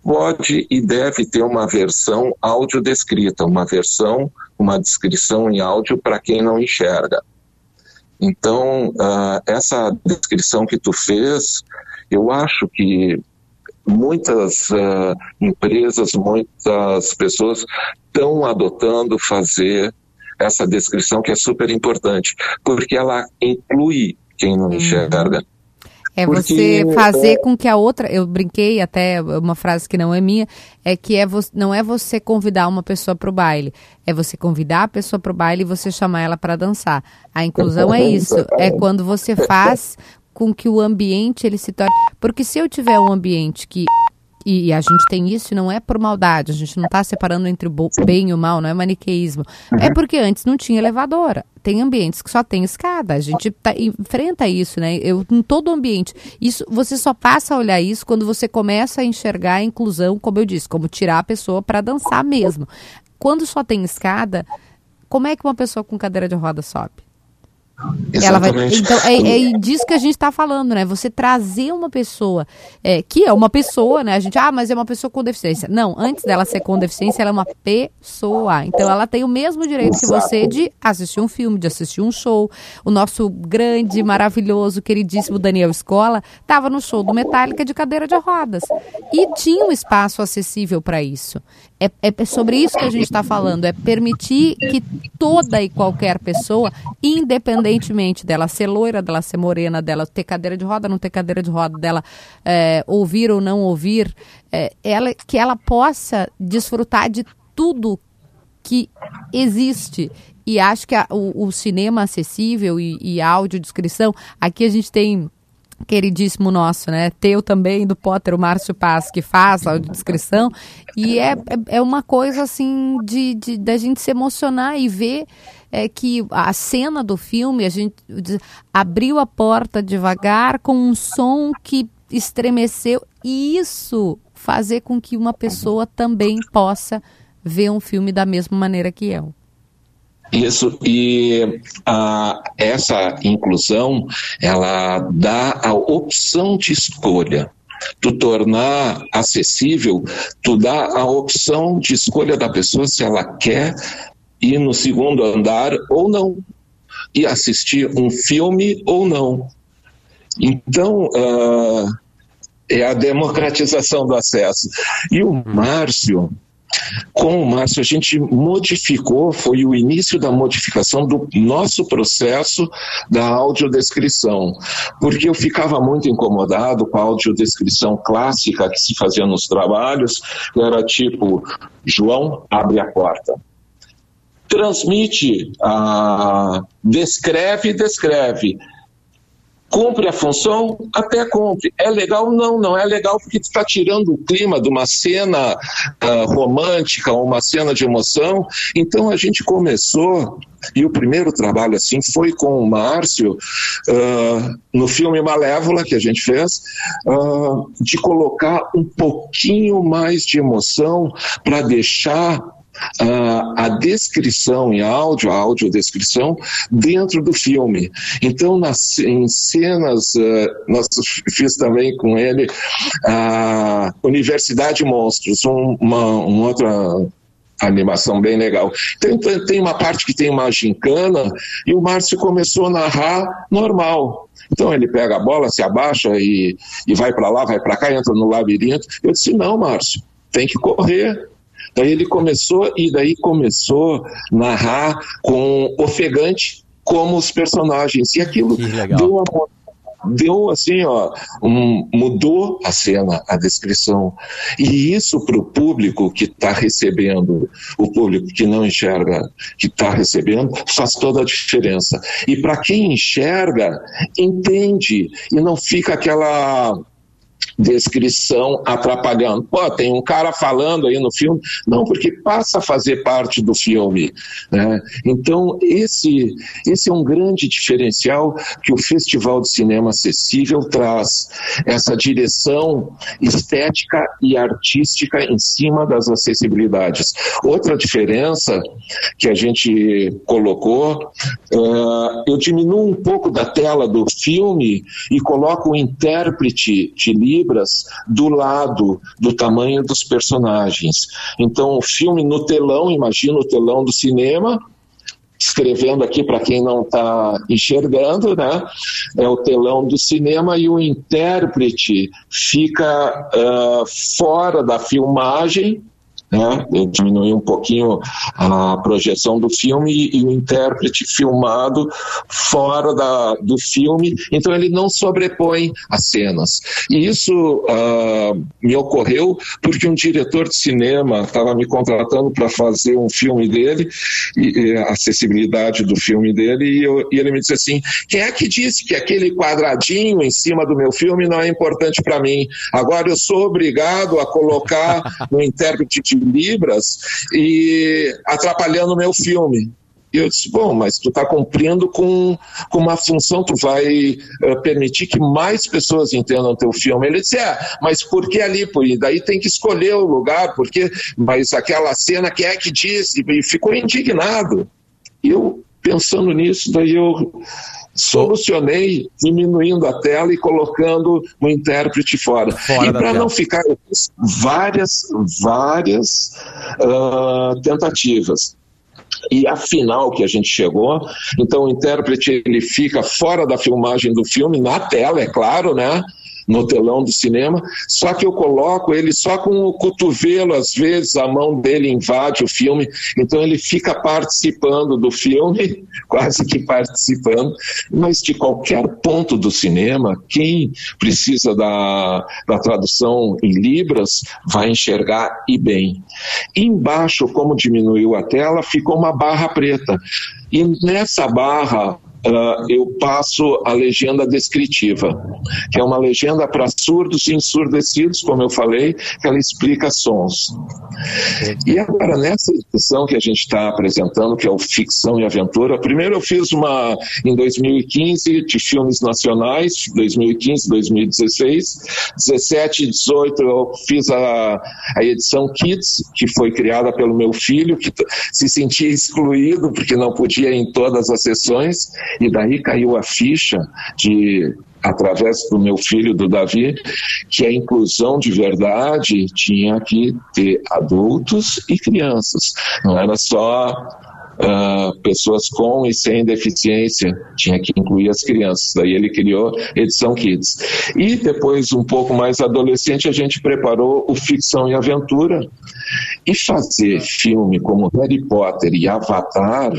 pode e deve ter uma versão audiodescrita, uma versão, uma descrição em áudio para quem não enxerga. Então, uh, essa descrição que tu fez eu acho que muitas uh, empresas, muitas pessoas estão adotando fazer essa descrição que é super importante, porque ela inclui quem não enxerga. É você fazer é... com que a outra, eu brinquei até uma frase que não é minha, é que é vo, não é você convidar uma pessoa para o baile, é você convidar a pessoa para o baile e você chamar ela para dançar. A inclusão é isso, é quando você faz com que o ambiente ele se torne. Porque se eu tiver um ambiente que. E a gente tem isso e não é por maldade, a gente não está separando entre o bem e o mal, não é maniqueísmo. É porque antes não tinha elevadora. Tem ambientes que só tem escada. A gente tá, enfrenta isso, né? Eu, em todo ambiente. Isso, você só passa a olhar isso quando você começa a enxergar a inclusão, como eu disse, como tirar a pessoa para dançar mesmo. Quando só tem escada, como é que uma pessoa com cadeira de roda sobe? Ela vai, então é, é disso que a gente está falando, né? Você trazer uma pessoa é, que é uma pessoa, né? A gente, ah, mas é uma pessoa com deficiência. Não, antes dela ser com deficiência, ela é uma pessoa. Então ela tem o mesmo direito que você de assistir um filme, de assistir um show. O nosso grande, maravilhoso, queridíssimo Daniel Escola estava no show do Metallica de cadeira de rodas e tinha um espaço acessível para isso. É, é sobre isso que a gente está falando, é permitir que toda e qualquer pessoa, independentemente dela ser loira, dela ser morena, dela ter cadeira de roda, não ter cadeira de roda, dela é, ouvir ou não ouvir, é, ela, que ela possa desfrutar de tudo que existe. E acho que a, o, o, cinema acessível e, e a audiodescrição, aqui a gente tem queridíssimo nosso, né? Teu também, do Potter, o Márcio Paz, que faz a audiodescrição. E é, é, é uma coisa, assim, de, de da gente se emocionar e ver é, que a cena do filme, a gente abriu a porta devagar com um som que estremecer e isso fazer com que uma pessoa também possa ver um filme da mesma maneira que eu. Isso, e ah, essa inclusão, ela dá a opção de escolha. Tu tornar acessível, tu dá a opção de escolha da pessoa se ela quer ir no segundo andar ou não, e assistir um filme ou não. Então, ah, é a democratização do acesso. E o Márcio, com o Márcio, a gente modificou, foi o início da modificação do nosso processo da audiodescrição, porque eu ficava muito incomodado com a audiodescrição clássica que se fazia nos trabalhos, que era tipo, João, abre a porta. Transmite, ah, descreve, descreve Cumpre a função? Até cumpre. É legal? Não, não é legal porque está tirando o clima de uma cena uh, romântica, uma cena de emoção. Então a gente começou, e o primeiro trabalho assim foi com o Márcio, uh, no filme Malévola que a gente fez, uh, de colocar um pouquinho mais de emoção para deixar uh, a descrição em áudio, a audiodescrição, dentro do filme. Então, nas, em cenas, uh, nós fiz também com ele a Universidade Monstros, um, uma, uma outra animação bem legal. Tem, tem uma parte que tem uma gincana e o Márcio começou a narrar normal. Então ele pega a bola, se abaixa e, e vai para lá, vai para cá, entra no labirinto. Eu disse: não, Márcio, tem que correr. Daí ele começou e daí começou a narrar com ofegante como os personagens. E aquilo deu uma deu assim, ó, um, mudou a cena, a descrição. E isso para o público que está recebendo, o público que não enxerga, que está recebendo, faz toda a diferença. E para quem enxerga, entende e não fica aquela descrição atrapalhando. Pô, tem um cara falando aí no filme. Não, porque passa a fazer parte do filme. Né? Então, esse, esse é um grande diferencial que o Festival de Cinema Acessível traz. Essa direção estética e artística em cima das acessibilidades. Outra diferença que a gente colocou, uh, eu diminuo um pouco da tela do filme e coloco o intérprete de livro libras do lado do tamanho dos personagens. Então, o filme no telão, imagina o telão do cinema, escrevendo aqui para quem não está enxergando, né? É o telão do cinema e o intérprete fica uh, fora da filmagem né? Eu diminui um pouquinho a projeção do filme e, o intérprete filmado fora da, do filme, então ele não sobrepõe as cenas. E isso uh, me ocorreu porque um diretor de cinema estava me contratando para fazer um filme dele, e, e, a acessibilidade do filme dele, e, eu, e ele me disse assim: quem é que disse que aquele quadradinho em cima do meu filme não é importante para mim? Agora eu sou obrigado a colocar um intérprete de libras e atrapalhando o meu filme. E eu disse, bom, mas tu está cumprindo com, com uma função, tu vai uh, permitir que mais pessoas entendam teu filme. Ele disse, é, mas por que ali? E daí tem que escolher o lugar, porque, mas aquela cena, quem é que disse? E ficou indignado. E eu, pensando nisso, daí eu solucionei diminuindo a tela e colocando o intérprete fora. fora e para não ficar várias, várias uh, tentativas. E a final que a gente chegou, então o intérprete ele fica fora da filmagem do filme, na tela, é claro, né? No telão do cinema, só que eu coloco ele só com o cotovelo, às vezes a mão dele invade o filme, então ele fica participando do filme, <laughs> quase que participando, mas de qualquer ponto do cinema, quem precisa da, da tradução em Libras vai enxergar e bem. Embaixo, como diminuiu a tela, ficou uma barra preta. E nessa barra ah, eu passo a legenda descritiva, que é uma legenda para surdos e ensurdecidos, como eu falei, que ela explica sons. E agora, nessa edição que a gente está apresentando, que é o Ficção e Aventura, primeiro eu fiz uma em 2015 de filmes nacionais, 2015, 2016, 17 e 18 eu fiz a, a edição Kids, que foi criada pelo meu filho, que se sentia excluído porque não podia ir em todas as sessões, e daí caiu a ficha de através do meu filho, do Davi, que a inclusão de verdade tinha que ter adultos e crianças. Não era só ah, pessoas com e sem deficiência, tinha que incluir as crianças. Daí ele criou Edição Kids. E depois, um pouco mais adolescente, a gente preparou o Ficção e Aventura. E fazer filme como Harry Potter e Avatar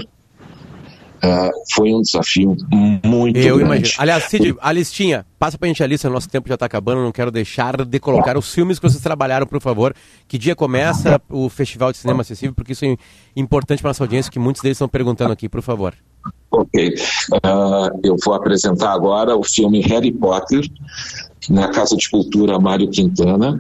ah, foi um desafio muito Eu grande. imagino. Aliás, Cid, a listinha, passa pra gente a lista, nosso tempo já tá acabando, não quero deixar de colocar os filmes que vocês trabalharam, por favor. Que dia começa o Festival de Cinema Acessível, porque isso é importante para nossa audiência, que muitos deles estão perguntando aqui, por favor. Ok. Ah, eu vou apresentar agora o filme Harry Potter, na Casa de Cultura Mário Quintana,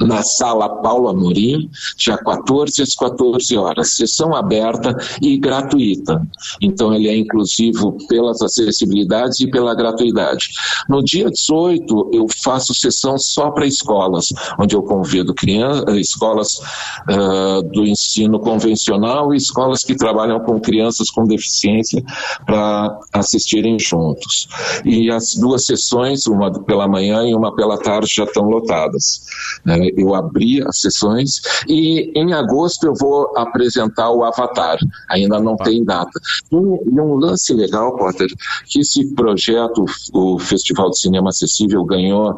na Sala Paulo Amorim, dia 14 às 14 horas. Sessão aberta e gratuita. Então, ele é inclusivo pelas acessibilidades e pela gratuidade. No dia 18, eu faço sessão só para escolas, onde eu convido crianças, escolas ah, do ensino convencional e escolas que trabalham com crianças com deficiência para assistirem juntos. E as duas sessões, uma pela manhã e uma pela tarde, já estão lotadas. Né? Eu abri as sessões e em agosto eu vou apresentar o Avatar. Ainda não tem data. E um, e um lance legal, Potter, que esse projeto, o Festival de Cinema Acessível, ganhou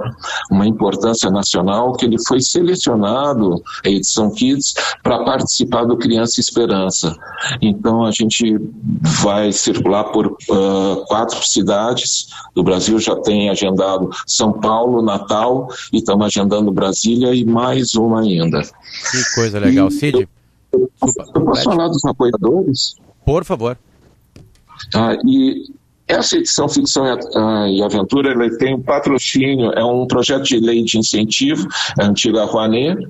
uma importância nacional, que ele foi selecionado, a edição Kids, para participar do Criança Esperança. Então a gente vai circular por ah, quatro cidades do Brasil, já tem agendado São Paulo, Natal, e estamos agendando Brasília e mais uma ainda. Que coisa legal. Cid, Eu posso falar dos apoiadores? por favor. Ah, e essa edição Ficção e, ah, e Aventura ela tem um patrocínio, é um projeto de lei de incentivo, a antiga Rouanet,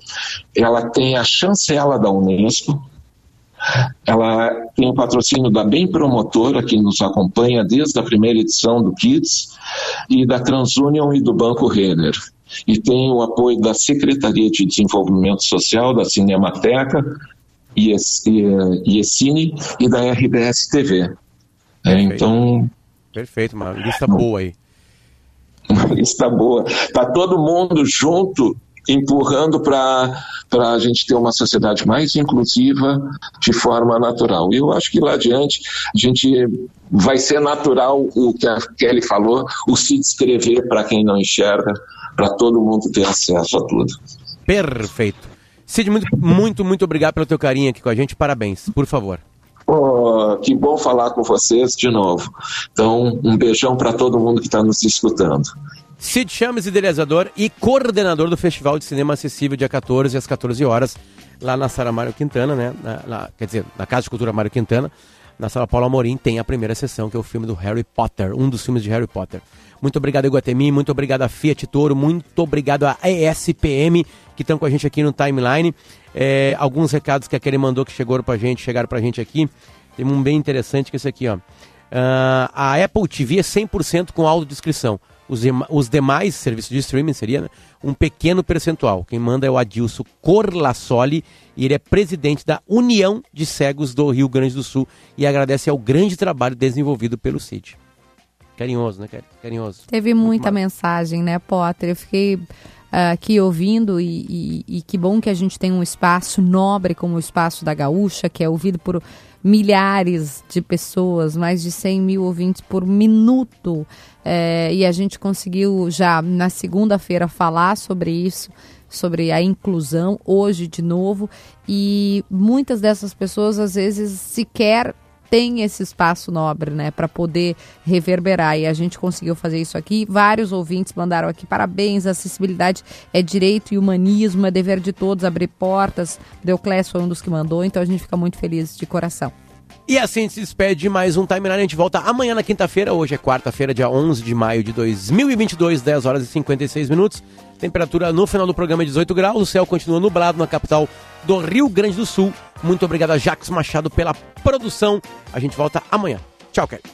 ela tem a chancela da Unesco, ela tem o patrocínio da Bem Promotora, que nos acompanha desde a primeira edição do Kids, e da TransUnion e do Banco Renner. E tem o apoio da Secretaria de Desenvolvimento Social, da Cinemateca, IECine e da RBS TV. É, então, Perfeito, uma lista boa aí. está boa. Está todo mundo junto, empurrando para a gente ter uma sociedade mais inclusiva de forma natural. E eu acho que lá adiante a gente vai ser natural o que a Kelly falou, o se descrever para quem não enxerga, para todo mundo ter acesso a tudo. Perfeito. Cid, muito, muito, muito obrigado pelo teu carinho aqui com a gente. Parabéns, por favor. Oh, que bom falar com vocês de novo. Então, um beijão para todo mundo que está nos escutando. Cid Chames, idealizador e coordenador do Festival de Cinema Acessível, dia 14 às 14 horas, lá na Sala Mário Quintana, né? Na- na- quer dizer, na Casa de Cultura Mário Quintana, na Sala Paulo Amorim, tem a primeira sessão, que é o filme do Harry Potter, um dos filmes de Harry Potter. Muito obrigado, Iguatemi, muito obrigado a Fiat Toro, muito obrigado a ESPM, que estão com a gente aqui no timeline. É, alguns recados que a Kelly mandou que chegaram pra gente, chegaram pra gente aqui. Tem um bem interessante que é esse aqui, ó. Ah, a Apple TV é 100% com audiodescrição. Os, os demais serviços de streaming seria né, um pequeno percentual. Quem manda é o Adilson Corlassoli e ele é presidente da União de Cegos do Rio Grande do Sul e agradece ao grande trabalho desenvolvido pelo CID. Carinhoso, né? Carinhoso. Teve muita mensagem, né, Potter? Eu fiquei ah, aqui ouvindo e, e- e que bom que a gente tem um espaço nobre como o espaço da Gaúcha, que é ouvido por milhares de pessoas, mais de 100 mil ouvintes por minuto. É, e a gente conseguiu já na segunda-feira falar sobre isso, sobre a inclusão, hoje de novo. E muitas dessas pessoas às vezes sequer tem esse espaço nobre, né, para poder reverberar. E a gente conseguiu fazer isso aqui. Vários ouvintes mandaram aqui parabéns. acessibilidade é direito e humanismo, é dever de todos abrir portas. Deuclés foi um dos que mandou, então a gente fica muito feliz de coração. E assim se despede de mais um Timeline. A gente volta amanhã na quinta-feira. Hoje é quarta-feira, dia 11 de maio de 2022, 10 horas e 56 minutos. Temperatura no final do programa é 18 graus. O céu continua nublado na capital do Rio Grande do Sul. Muito obrigado a Jacques Machado pela produção. A gente volta amanhã. Tchau, Kelly.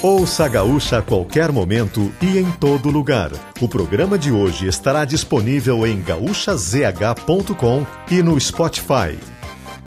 Ouça a Gaúcha a qualquer momento e em todo lugar. O programa de hoje estará disponível em gaúchazh.com e no Spotify.